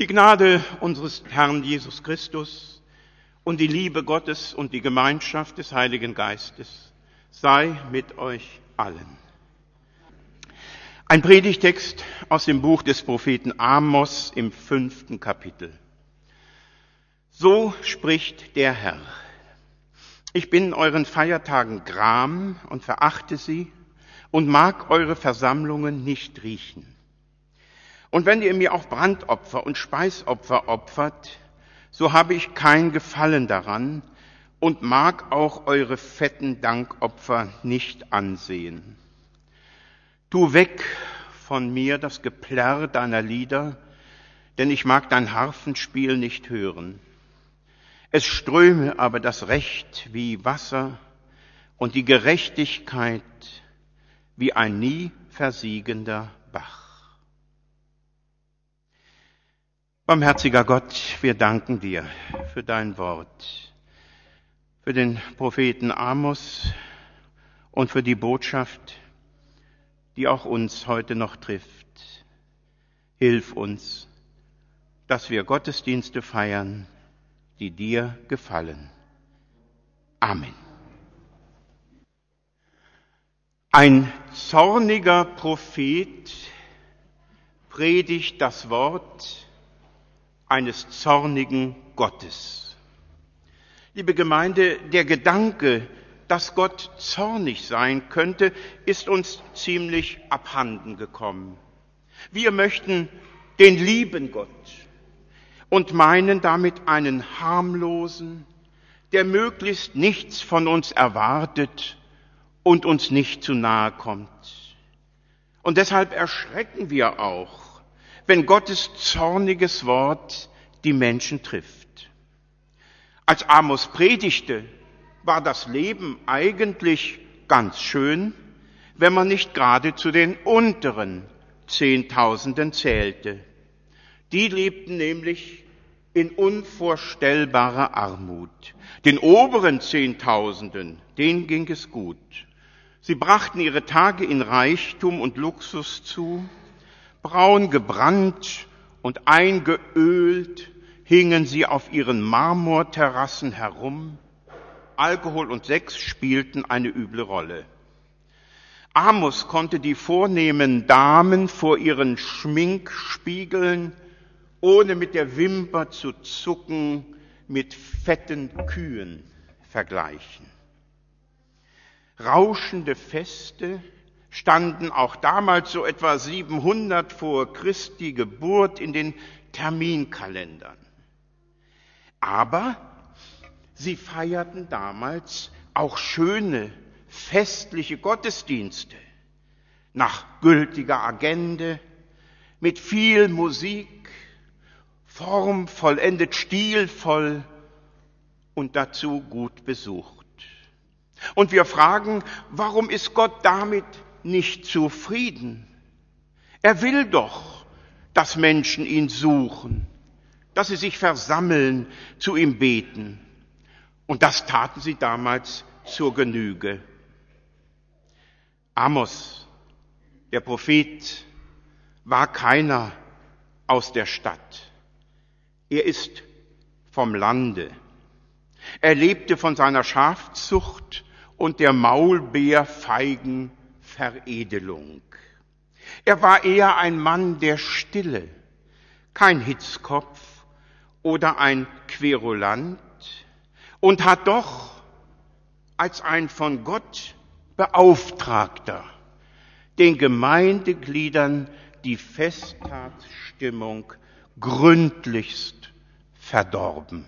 Die Gnade unseres Herrn Jesus Christus und die Liebe Gottes und die Gemeinschaft des Heiligen Geistes sei mit euch allen. Ein Predigtext aus dem Buch des Propheten Amos im fünften Kapitel. So spricht der Herr. Ich bin in euren Feiertagen gram und verachte sie und mag eure Versammlungen nicht riechen. Und wenn ihr mir auch Brandopfer und Speisopfer opfert, so habe ich kein Gefallen daran und mag auch eure fetten Dankopfer nicht ansehen. Tu weg von mir das Geplärr deiner Lieder, denn ich mag dein Harfenspiel nicht hören. Es ströme aber das Recht wie Wasser und die Gerechtigkeit wie ein nie versiegender Bach. Barmherziger Gott, wir danken dir für dein Wort, für den Propheten Amos und für die Botschaft, die auch uns heute noch trifft. Hilf uns, dass wir Gottesdienste feiern, die dir gefallen. Amen. Ein zorniger Prophet predigt das Wort eines zornigen Gottes. Liebe Gemeinde, der Gedanke, dass Gott zornig sein könnte, ist uns ziemlich abhanden gekommen. Wir möchten den lieben Gott und meinen damit einen harmlosen, der möglichst nichts von uns erwartet und uns nicht zu nahe kommt. Und deshalb erschrecken wir auch, wenn Gottes zorniges Wort die Menschen trifft. Als Amos predigte, war das Leben eigentlich ganz schön, wenn man nicht gerade zu den unteren Zehntausenden zählte. Die lebten nämlich in unvorstellbarer Armut. Den oberen Zehntausenden, denen ging es gut. Sie brachten ihre Tage in Reichtum und Luxus zu, braun gebrannt und eingeölt hingen sie auf ihren Marmorterrassen herum. Alkohol und Sex spielten eine üble Rolle. Amos konnte die vornehmen Damen vor ihren Schminkspiegeln, ohne mit der Wimper zu zucken, mit fetten Kühen vergleichen. Rauschende Feste, standen auch damals so etwa 700 vor Christi Geburt in den Terminkalendern. Aber sie feierten damals auch schöne, festliche Gottesdienste nach gültiger Agende, mit viel Musik, formvollendet, stilvoll und dazu gut besucht. Und wir fragen, warum ist Gott damit nicht zufrieden. Er will doch, dass Menschen ihn suchen, dass sie sich versammeln, zu ihm beten. Und das taten sie damals zur Genüge. Amos, der Prophet, war keiner aus der Stadt. Er ist vom Lande. Er lebte von seiner Schafzucht und der Maulbeerfeigen Veredelung. Er war eher ein Mann der Stille, kein Hitzkopf oder ein Querulant und hat doch als ein von Gott Beauftragter den Gemeindegliedern die Festtagsstimmung gründlichst verdorben.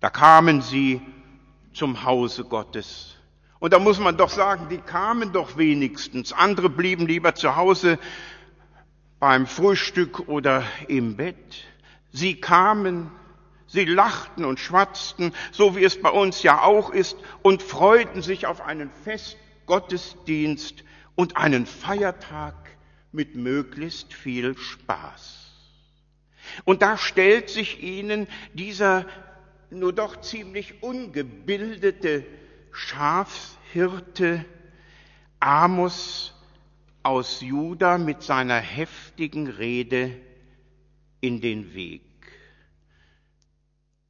Da kamen sie zum Hause Gottes und da muss man doch sagen, die kamen doch wenigstens. Andere blieben lieber zu Hause beim Frühstück oder im Bett. Sie kamen, sie lachten und schwatzten, so wie es bei uns ja auch ist, und freuten sich auf einen Festgottesdienst und einen Feiertag mit möglichst viel Spaß. Und da stellt sich ihnen dieser nur doch ziemlich ungebildete Schafshirte Amos aus Juda mit seiner heftigen Rede in den Weg.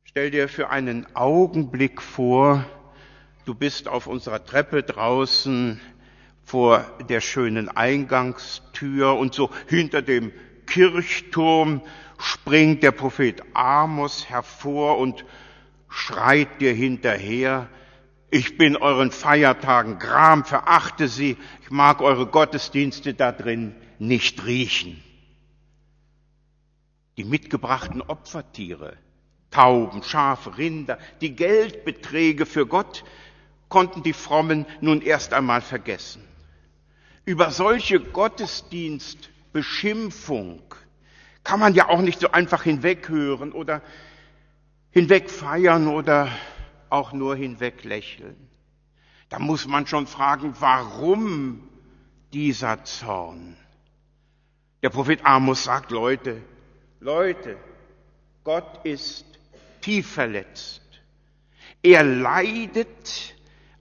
Stell dir für einen Augenblick vor, du bist auf unserer Treppe draußen vor der schönen Eingangstür und so hinter dem Kirchturm springt der Prophet Amos hervor und schreit dir hinterher, ich bin euren Feiertagen Gram, verachte sie, ich mag eure Gottesdienste da drin nicht riechen. Die mitgebrachten Opfertiere, Tauben, Schafe, Rinder, die Geldbeträge für Gott konnten die Frommen nun erst einmal vergessen. Über solche Gottesdienstbeschimpfung kann man ja auch nicht so einfach hinweghören oder hinwegfeiern oder auch nur hinweglächeln. Da muss man schon fragen, warum dieser Zorn? Der Prophet Amos sagt, Leute, Leute, Gott ist tief verletzt. Er leidet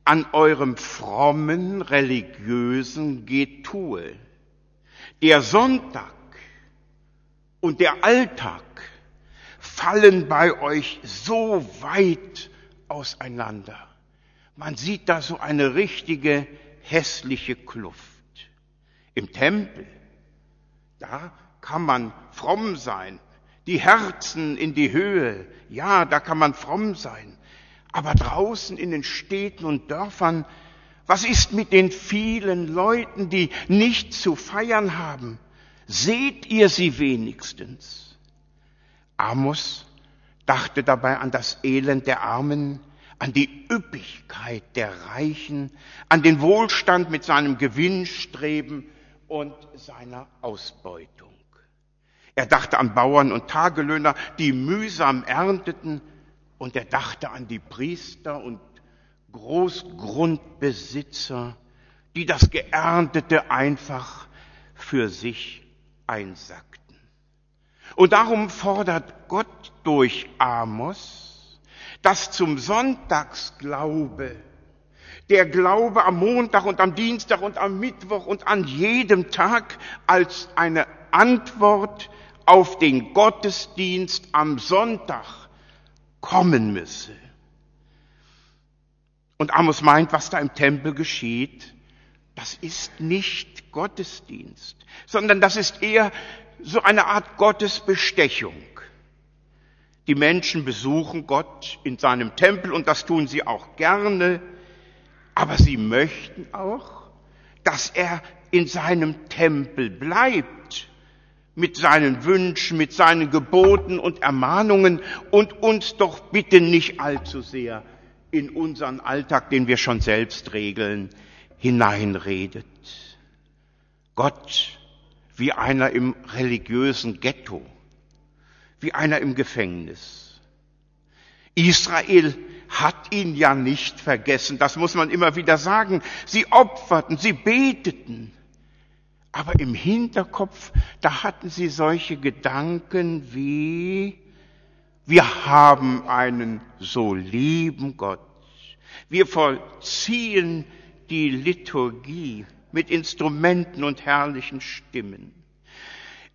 an eurem frommen, religiösen Getue. Der Sonntag und der Alltag fallen bei euch so weit auseinander. Man sieht da so eine richtige hässliche Kluft. Im Tempel, da kann man fromm sein, die Herzen in die Höhe, ja, da kann man fromm sein. Aber draußen in den Städten und Dörfern, was ist mit den vielen Leuten, die nicht zu feiern haben? Seht ihr sie wenigstens? Amos dachte dabei an das Elend der Armen, an die Üppigkeit der Reichen, an den Wohlstand mit seinem Gewinnstreben und seiner Ausbeutung. Er dachte an Bauern und Tagelöhner, die mühsam ernteten, und er dachte an die Priester und Großgrundbesitzer, die das Geerntete einfach für sich einsackten. Und darum fordert Gott durch Amos, dass zum Sonntagsglaube, der Glaube am Montag und am Dienstag und am Mittwoch und an jedem Tag als eine Antwort auf den Gottesdienst am Sonntag kommen müsse. Und Amos meint, was da im Tempel geschieht, das ist nicht Gottesdienst, sondern das ist eher so eine Art Gottesbestechung. Die Menschen besuchen Gott in seinem Tempel und das tun sie auch gerne, aber sie möchten auch, dass er in seinem Tempel bleibt mit seinen Wünschen, mit seinen Geboten und Ermahnungen und uns doch bitte nicht allzu sehr in unseren Alltag, den wir schon selbst regeln, hineinredet. Gott wie einer im religiösen Ghetto, wie einer im Gefängnis. Israel hat ihn ja nicht vergessen, das muss man immer wieder sagen. Sie opferten, sie beteten. Aber im Hinterkopf, da hatten sie solche Gedanken wie, wir haben einen so lieben Gott. Wir vollziehen die Liturgie mit Instrumenten und herrlichen Stimmen.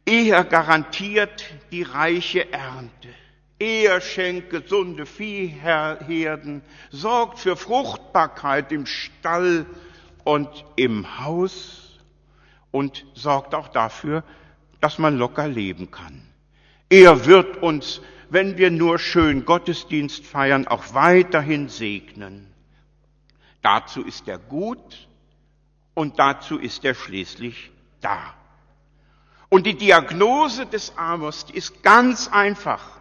Er garantiert die reiche Ernte. Er schenkt gesunde Viehherden, sorgt für Fruchtbarkeit im Stall und im Haus und sorgt auch dafür, dass man locker leben kann. Er wird uns, wenn wir nur schön Gottesdienst feiern, auch weiterhin segnen. Dazu ist er gut und dazu ist er schließlich da. Und die Diagnose des Amos, die ist ganz einfach.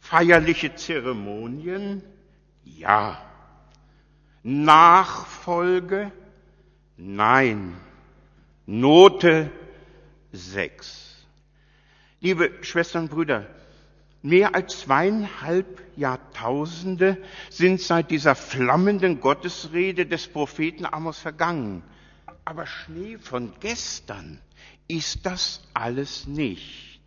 Feierliche Zeremonien, ja. Nachfolge, Nein. Note 6. Liebe Schwestern und Brüder, mehr als zweieinhalb Jahrtausende sind seit dieser flammenden Gottesrede des Propheten Amos vergangen. Aber Schnee von gestern ist das alles nicht.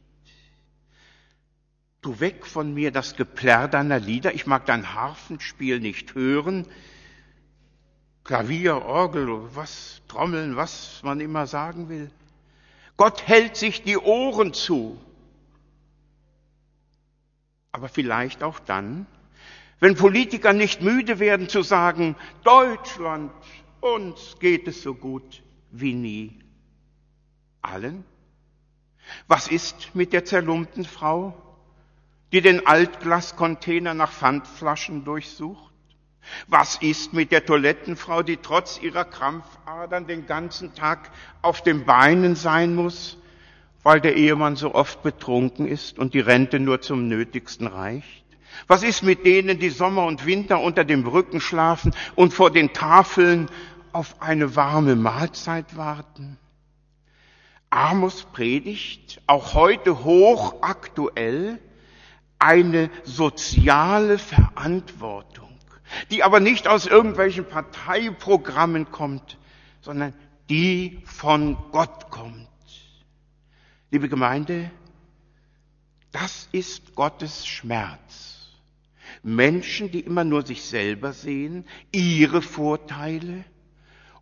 Du weg von mir das Geplärr deiner Lieder, ich mag dein Harfenspiel nicht hören, Klavier, Orgel, was, Trommeln, was man immer sagen will. Gott hält sich die Ohren zu. Aber vielleicht auch dann, wenn Politiker nicht müde werden zu sagen, Deutschland, uns geht es so gut wie nie. Allen? Was ist mit der zerlumpten Frau, die den Altglascontainer nach Pfandflaschen durchsucht? Was ist mit der Toilettenfrau, die trotz ihrer Krampfadern den ganzen Tag auf den Beinen sein muss, weil der Ehemann so oft betrunken ist und die Rente nur zum Nötigsten reicht? Was ist mit denen, die Sommer und Winter unter den Brücken schlafen und vor den Tafeln auf eine warme Mahlzeit warten? Amos predigt, auch heute hochaktuell, eine soziale Verantwortung, die aber nicht aus irgendwelchen Parteiprogrammen kommt, sondern die von Gott kommt. Liebe Gemeinde, das ist Gottes Schmerz. Menschen, die immer nur sich selber sehen, ihre Vorteile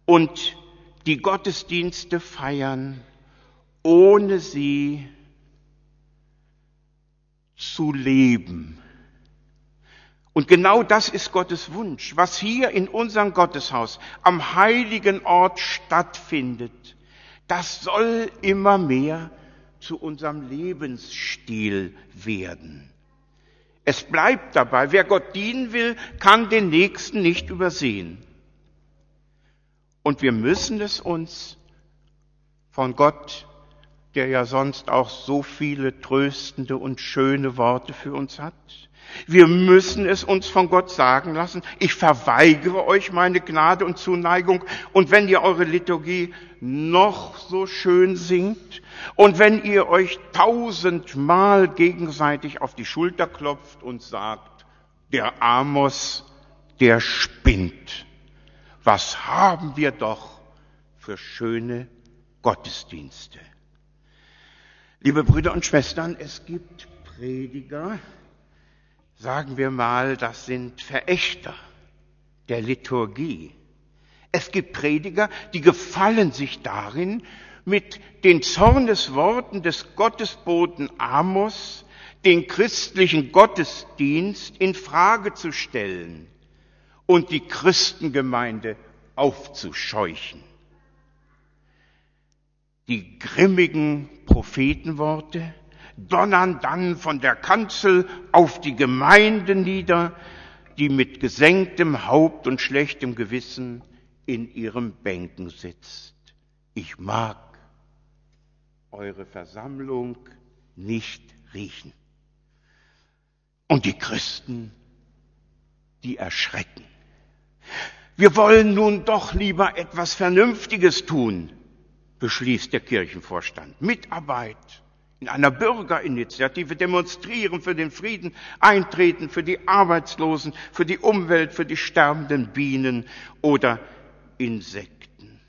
und die Gottesdienste feiern, ohne sie zu leben. Und genau das ist Gottes Wunsch, was hier in unserem Gotteshaus am heiligen Ort stattfindet. Das soll immer mehr zu unserem Lebensstil werden. Es bleibt dabei, wer Gott dienen will, kann den Nächsten nicht übersehen. Und wir müssen es uns von Gott der ja sonst auch so viele tröstende und schöne Worte für uns hat. Wir müssen es uns von Gott sagen lassen. Ich verweigere euch meine Gnade und Zuneigung. Und wenn ihr eure Liturgie noch so schön singt und wenn ihr euch tausendmal gegenseitig auf die Schulter klopft und sagt, der Amos, der spinnt. Was haben wir doch für schöne Gottesdienste. Liebe Brüder und Schwestern, es gibt Prediger, sagen wir mal, das sind Verächter der Liturgie. Es gibt Prediger, die gefallen sich darin, mit den Zornesworten des Gottesboten Amos den christlichen Gottesdienst in Frage zu stellen und die Christengemeinde aufzuscheuchen. Die grimmigen Prophetenworte donnern dann von der Kanzel auf die Gemeinde nieder, die mit gesenktem Haupt und schlechtem Gewissen in ihrem Bänken sitzt. Ich mag eure Versammlung nicht riechen. Und die Christen, die erschrecken. Wir wollen nun doch lieber etwas Vernünftiges tun beschließt der Kirchenvorstand. Mitarbeit in einer Bürgerinitiative demonstrieren für den Frieden, eintreten für die Arbeitslosen, für die Umwelt, für die sterbenden Bienen oder Insekten.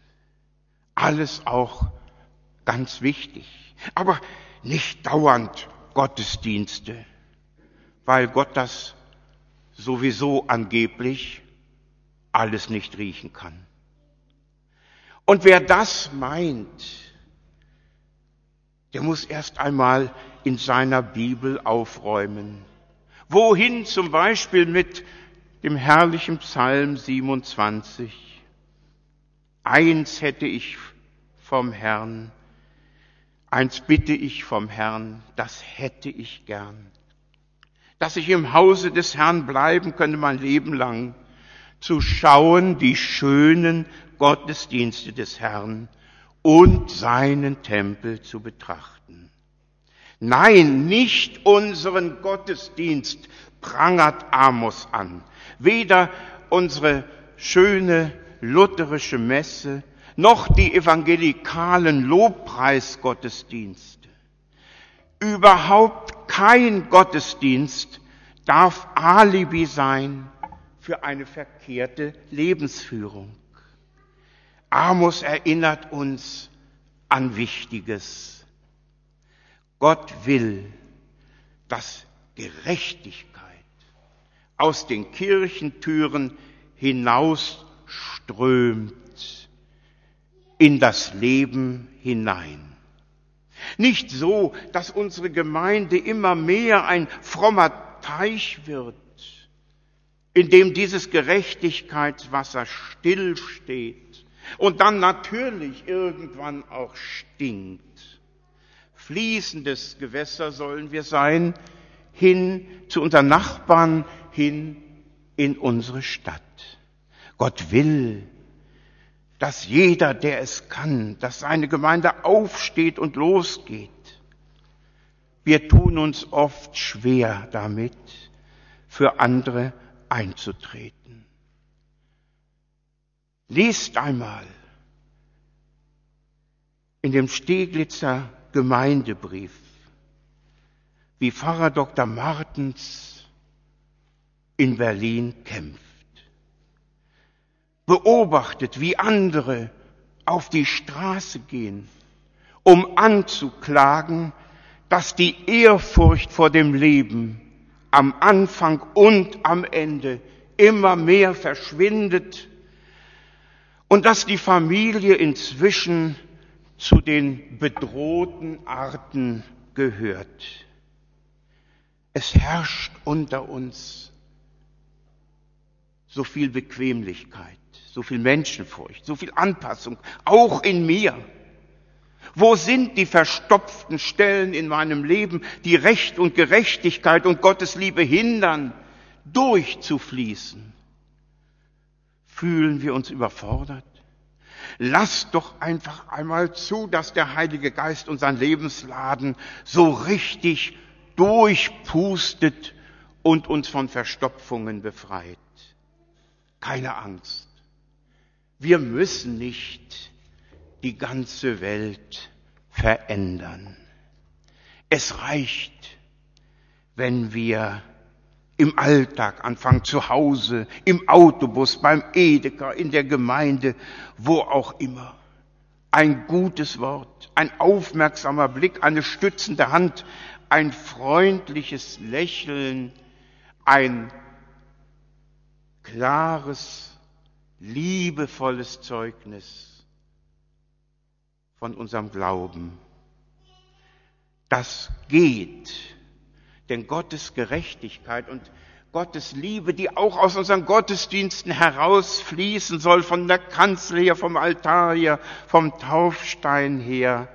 Alles auch ganz wichtig, aber nicht dauernd Gottesdienste, weil Gott das sowieso angeblich alles nicht riechen kann. Und wer das meint, der muss erst einmal in seiner Bibel aufräumen. Wohin zum Beispiel mit dem herrlichen Psalm 27? Eins hätte ich vom Herrn, eins bitte ich vom Herrn, das hätte ich gern. Dass ich im Hause des Herrn bleiben könnte mein Leben lang, zu schauen die schönen Gottesdienste des Herrn und seinen Tempel zu betrachten. Nein, nicht unseren Gottesdienst prangert Amos an. Weder unsere schöne lutherische Messe noch die evangelikalen Lobpreisgottesdienste. Überhaupt kein Gottesdienst darf Alibi sein für eine verkehrte Lebensführung. Amos erinnert uns an Wichtiges. Gott will, dass Gerechtigkeit aus den Kirchentüren hinausströmt in das Leben hinein. Nicht so, dass unsere Gemeinde immer mehr ein frommer Teich wird, in dem dieses Gerechtigkeitswasser stillsteht und dann natürlich irgendwann auch stinkt. Fließendes Gewässer sollen wir sein, hin zu unseren Nachbarn, hin in unsere Stadt. Gott will, dass jeder, der es kann, dass seine Gemeinde aufsteht und losgeht. Wir tun uns oft schwer damit, für andere einzutreten. Liest einmal in dem Steglitzer Gemeindebrief, wie Pfarrer Dr. Martens in Berlin kämpft. Beobachtet, wie andere auf die Straße gehen, um anzuklagen, dass die Ehrfurcht vor dem Leben am Anfang und am Ende immer mehr verschwindet und dass die Familie inzwischen zu den bedrohten Arten gehört. Es herrscht unter uns so viel Bequemlichkeit, so viel Menschenfurcht, so viel Anpassung, auch in mir. Wo sind die verstopften Stellen in meinem Leben, die Recht und Gerechtigkeit und Gottes Liebe hindern, durchzufließen? Fühlen wir uns überfordert? Lasst doch einfach einmal zu, dass der Heilige Geist unseren Lebensladen so richtig durchpustet und uns von Verstopfungen befreit. Keine Angst. Wir müssen nicht die ganze Welt verändern. Es reicht, wenn wir im Alltag anfangen, zu Hause, im Autobus, beim Edeka, in der Gemeinde, wo auch immer. Ein gutes Wort, ein aufmerksamer Blick, eine stützende Hand, ein freundliches Lächeln, ein klares, liebevolles Zeugnis von unserem Glauben. Das geht denn Gottes Gerechtigkeit und Gottes Liebe, die auch aus unseren Gottesdiensten herausfließen soll, von der Kanzel her, vom Altar her, vom Taufstein her.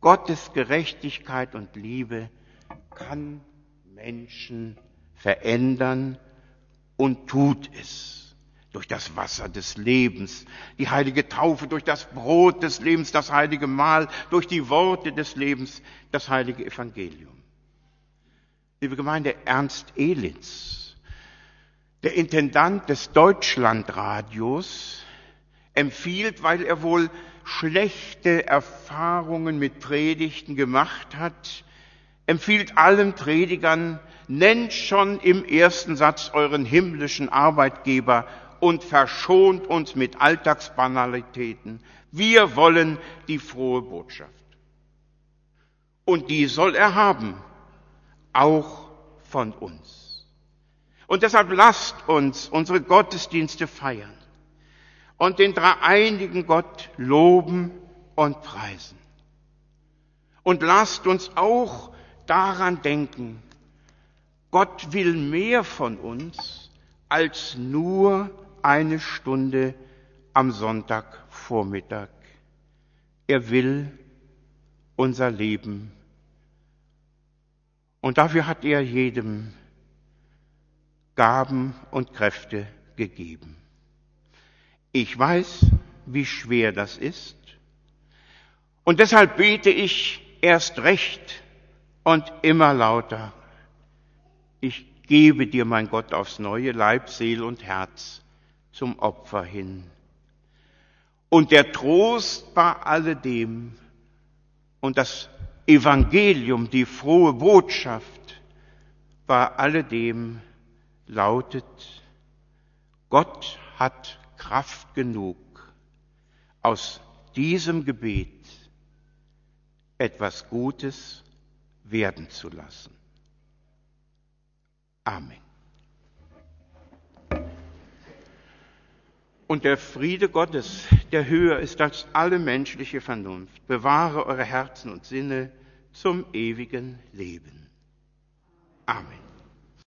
Gottes Gerechtigkeit und Liebe kann Menschen verändern und tut es durch das Wasser des Lebens, die heilige Taufe, durch das Brot des Lebens, das heilige Mahl, durch die Worte des Lebens, das heilige Evangelium. Liebe Gemeinde, Ernst Elitz, der Intendant des Deutschlandradios, empfiehlt, weil er wohl schlechte Erfahrungen mit Predigten gemacht hat, empfiehlt allen Predigern, nennt schon im ersten Satz euren himmlischen Arbeitgeber und verschont uns mit Alltagsbanalitäten. Wir wollen die frohe Botschaft. Und die soll er haben auch von uns. Und deshalb lasst uns unsere Gottesdienste feiern und den dreieinigen Gott loben und preisen. Und lasst uns auch daran denken, Gott will mehr von uns als nur eine Stunde am Sonntagvormittag. Er will unser Leben und dafür hat er jedem Gaben und Kräfte gegeben. Ich weiß, wie schwer das ist. Und deshalb bete ich erst recht und immer lauter. Ich gebe dir, mein Gott, aufs neue Leib, Seel und Herz zum Opfer hin. Und der Trost bei alledem und das Evangelium, die frohe Botschaft bei alledem lautet, Gott hat Kraft genug, aus diesem Gebet etwas Gutes werden zu lassen. Amen. Und der Friede Gottes, der höher ist als alle menschliche Vernunft, bewahre eure Herzen und Sinne zum ewigen Leben. Amen.